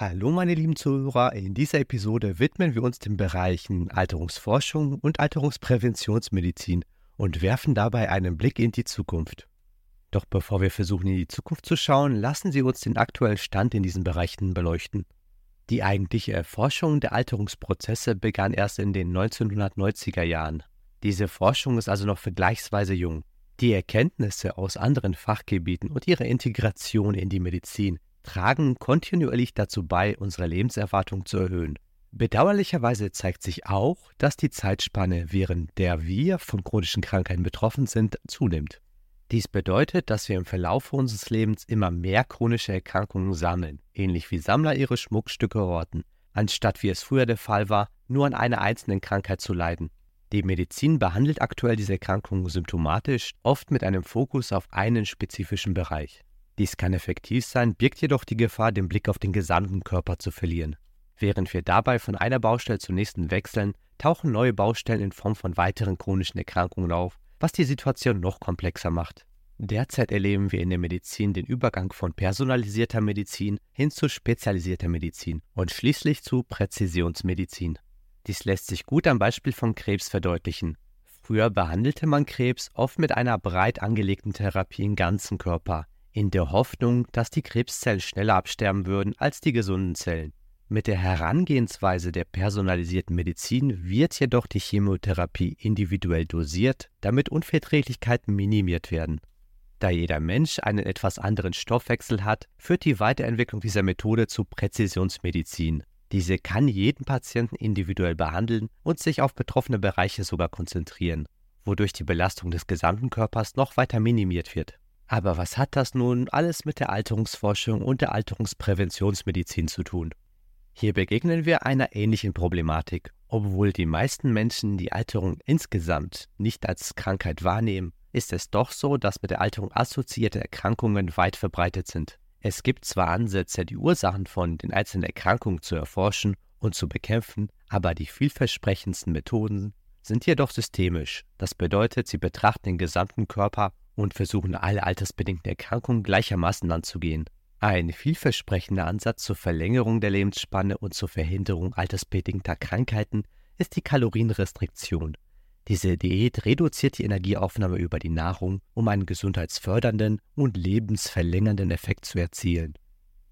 Hallo meine lieben Zuhörer, in dieser Episode widmen wir uns den Bereichen Alterungsforschung und Alterungspräventionsmedizin und werfen dabei einen Blick in die Zukunft. Doch bevor wir versuchen in die Zukunft zu schauen, lassen Sie uns den aktuellen Stand in diesen Bereichen beleuchten. Die eigentliche Erforschung der Alterungsprozesse begann erst in den 1990er Jahren. Diese Forschung ist also noch vergleichsweise jung. Die Erkenntnisse aus anderen Fachgebieten und ihre Integration in die Medizin tragen kontinuierlich dazu bei, unsere Lebenserwartung zu erhöhen. Bedauerlicherweise zeigt sich auch, dass die Zeitspanne, während der wir von chronischen Krankheiten betroffen sind, zunimmt. Dies bedeutet, dass wir im Verlauf unseres Lebens immer mehr chronische Erkrankungen sammeln, ähnlich wie Sammler ihre Schmuckstücke horten, anstatt wie es früher der Fall war, nur an einer einzelnen Krankheit zu leiden. Die Medizin behandelt aktuell diese Erkrankungen symptomatisch, oft mit einem Fokus auf einen spezifischen Bereich. Dies kann effektiv sein, birgt jedoch die Gefahr, den Blick auf den gesamten Körper zu verlieren. Während wir dabei von einer Baustelle zur nächsten wechseln, tauchen neue Baustellen in Form von weiteren chronischen Erkrankungen auf, was die Situation noch komplexer macht. Derzeit erleben wir in der Medizin den Übergang von personalisierter Medizin hin zu spezialisierter Medizin und schließlich zu Präzisionsmedizin. Dies lässt sich gut am Beispiel vom Krebs verdeutlichen. Früher behandelte man Krebs oft mit einer breit angelegten Therapie im ganzen Körper, in der Hoffnung, dass die Krebszellen schneller absterben würden als die gesunden Zellen. Mit der Herangehensweise der personalisierten Medizin wird jedoch die Chemotherapie individuell dosiert, damit Unverträglichkeiten minimiert werden. Da jeder Mensch einen etwas anderen Stoffwechsel hat, führt die Weiterentwicklung dieser Methode zu Präzisionsmedizin. Diese kann jeden Patienten individuell behandeln und sich auf betroffene Bereiche sogar konzentrieren, wodurch die Belastung des gesamten Körpers noch weiter minimiert wird. Aber was hat das nun alles mit der Alterungsforschung und der Alterungspräventionsmedizin zu tun? Hier begegnen wir einer ähnlichen Problematik. Obwohl die meisten Menschen die Alterung insgesamt nicht als Krankheit wahrnehmen, ist es doch so, dass mit der Alterung assoziierte Erkrankungen weit verbreitet sind. Es gibt zwar Ansätze, die Ursachen von den einzelnen Erkrankungen zu erforschen und zu bekämpfen, aber die vielversprechendsten Methoden sind jedoch systemisch. Das bedeutet, sie betrachten den gesamten Körper und versuchen alle altersbedingten Erkrankungen gleichermaßen anzugehen. Ein vielversprechender Ansatz zur Verlängerung der Lebensspanne und zur Verhinderung altersbedingter Krankheiten ist die Kalorienrestriktion. Diese Diät reduziert die Energieaufnahme über die Nahrung, um einen gesundheitsfördernden und lebensverlängernden Effekt zu erzielen.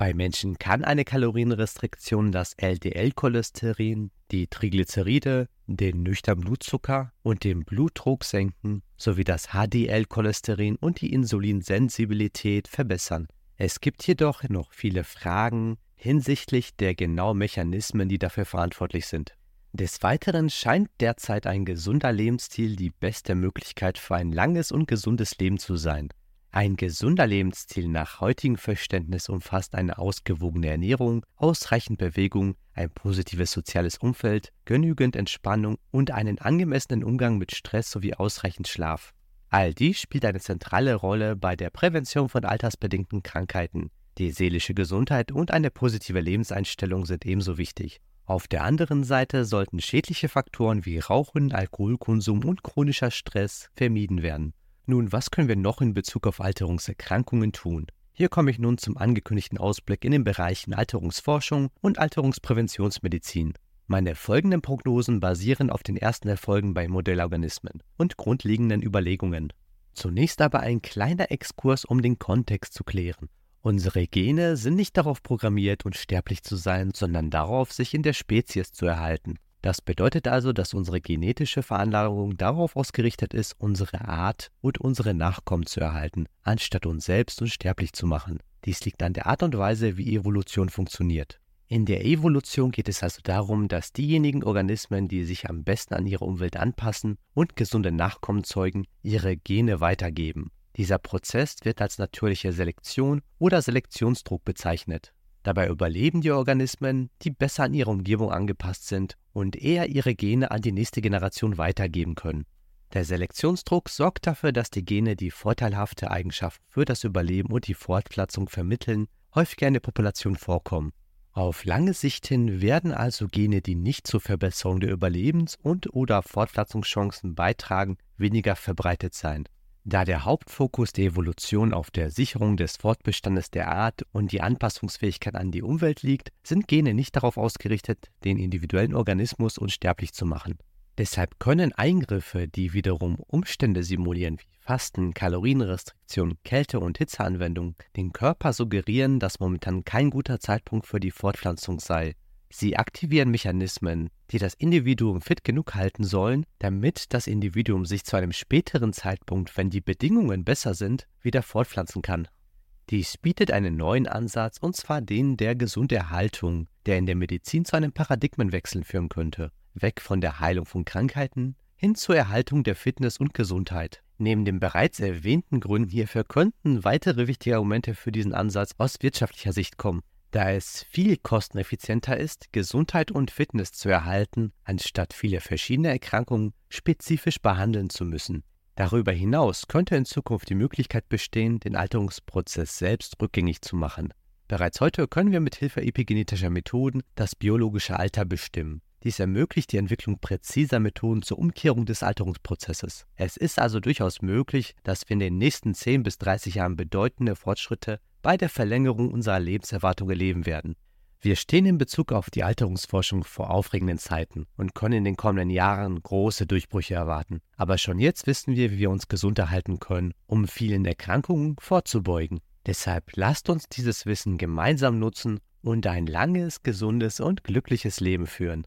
Bei Menschen kann eine Kalorienrestriktion das LDL-Cholesterin, die Triglyceride, den nüchternen Blutzucker und den Blutdruck senken sowie das HDL-Cholesterin und die Insulinsensibilität verbessern. Es gibt jedoch noch viele Fragen hinsichtlich der genauen Mechanismen, die dafür verantwortlich sind. Des Weiteren scheint derzeit ein gesunder Lebensstil die beste Möglichkeit für ein langes und gesundes Leben zu sein. Ein gesunder Lebensstil nach heutigem Verständnis umfasst eine ausgewogene Ernährung, ausreichend Bewegung, ein positives soziales Umfeld, genügend Entspannung und einen angemessenen Umgang mit Stress sowie ausreichend Schlaf. All dies spielt eine zentrale Rolle bei der Prävention von altersbedingten Krankheiten. Die seelische Gesundheit und eine positive Lebenseinstellung sind ebenso wichtig. Auf der anderen Seite sollten schädliche Faktoren wie Rauchen, Alkoholkonsum und chronischer Stress vermieden werden. Nun, was können wir noch in Bezug auf Alterungserkrankungen tun? Hier komme ich nun zum angekündigten Ausblick in den Bereichen Alterungsforschung und Alterungspräventionsmedizin. Meine folgenden Prognosen basieren auf den ersten Erfolgen bei Modellorganismen und grundlegenden Überlegungen. Zunächst aber ein kleiner Exkurs, um den Kontext zu klären. Unsere Gene sind nicht darauf programmiert, unsterblich zu sein, sondern darauf, sich in der Spezies zu erhalten. Das bedeutet also, dass unsere genetische Veranlagung darauf ausgerichtet ist, unsere Art und unsere Nachkommen zu erhalten, anstatt uns selbst unsterblich zu machen. Dies liegt an der Art und Weise, wie Evolution funktioniert. In der Evolution geht es also darum, dass diejenigen Organismen, die sich am besten an ihre Umwelt anpassen und gesunde Nachkommen zeugen, ihre Gene weitergeben. Dieser Prozess wird als natürliche Selektion oder Selektionsdruck bezeichnet. Dabei überleben die Organismen, die besser an ihre Umgebung angepasst sind und eher ihre Gene an die nächste Generation weitergeben können. Der Selektionsdruck sorgt dafür, dass die Gene, die vorteilhafte Eigenschaften für das Überleben und die Fortpflanzung vermitteln, häufiger in der Population vorkommen. Auf lange Sicht hin werden also Gene, die nicht zur Verbesserung der Überlebens- und/oder Fortpflanzungschancen beitragen, weniger verbreitet sein. Da der Hauptfokus der Evolution auf der Sicherung des Fortbestandes der Art und die Anpassungsfähigkeit an die Umwelt liegt, sind Gene nicht darauf ausgerichtet, den individuellen Organismus unsterblich zu machen. Deshalb können Eingriffe, die wiederum Umstände simulieren wie Fasten, Kalorienrestriktion, Kälte- und Hitzeanwendung, den Körper suggerieren, dass momentan kein guter Zeitpunkt für die Fortpflanzung sei. Sie aktivieren Mechanismen, die das Individuum fit genug halten sollen, damit das Individuum sich zu einem späteren Zeitpunkt, wenn die Bedingungen besser sind, wieder fortpflanzen kann. Dies bietet einen neuen Ansatz, und zwar den der Gesunderhaltung, der in der Medizin zu einem Paradigmenwechsel führen könnte weg von der Heilung von Krankheiten hin zur Erhaltung der Fitness und Gesundheit. Neben den bereits erwähnten Gründen hierfür könnten weitere wichtige Argumente für diesen Ansatz aus wirtschaftlicher Sicht kommen, da es viel kosteneffizienter ist, Gesundheit und Fitness zu erhalten, anstatt viele verschiedene Erkrankungen spezifisch behandeln zu müssen. Darüber hinaus könnte in Zukunft die Möglichkeit bestehen, den Alterungsprozess selbst rückgängig zu machen. Bereits heute können wir mit Hilfe epigenetischer Methoden das biologische Alter bestimmen. Dies ermöglicht die Entwicklung präziser Methoden zur Umkehrung des Alterungsprozesses. Es ist also durchaus möglich, dass wir in den nächsten 10 bis 30 Jahren bedeutende Fortschritte bei der Verlängerung unserer Lebenserwartung erleben werden. Wir stehen in Bezug auf die Alterungsforschung vor aufregenden Zeiten und können in den kommenden Jahren große Durchbrüche erwarten. Aber schon jetzt wissen wir, wie wir uns gesund erhalten können, um vielen Erkrankungen vorzubeugen. Deshalb lasst uns dieses Wissen gemeinsam nutzen und ein langes, gesundes und glückliches Leben führen.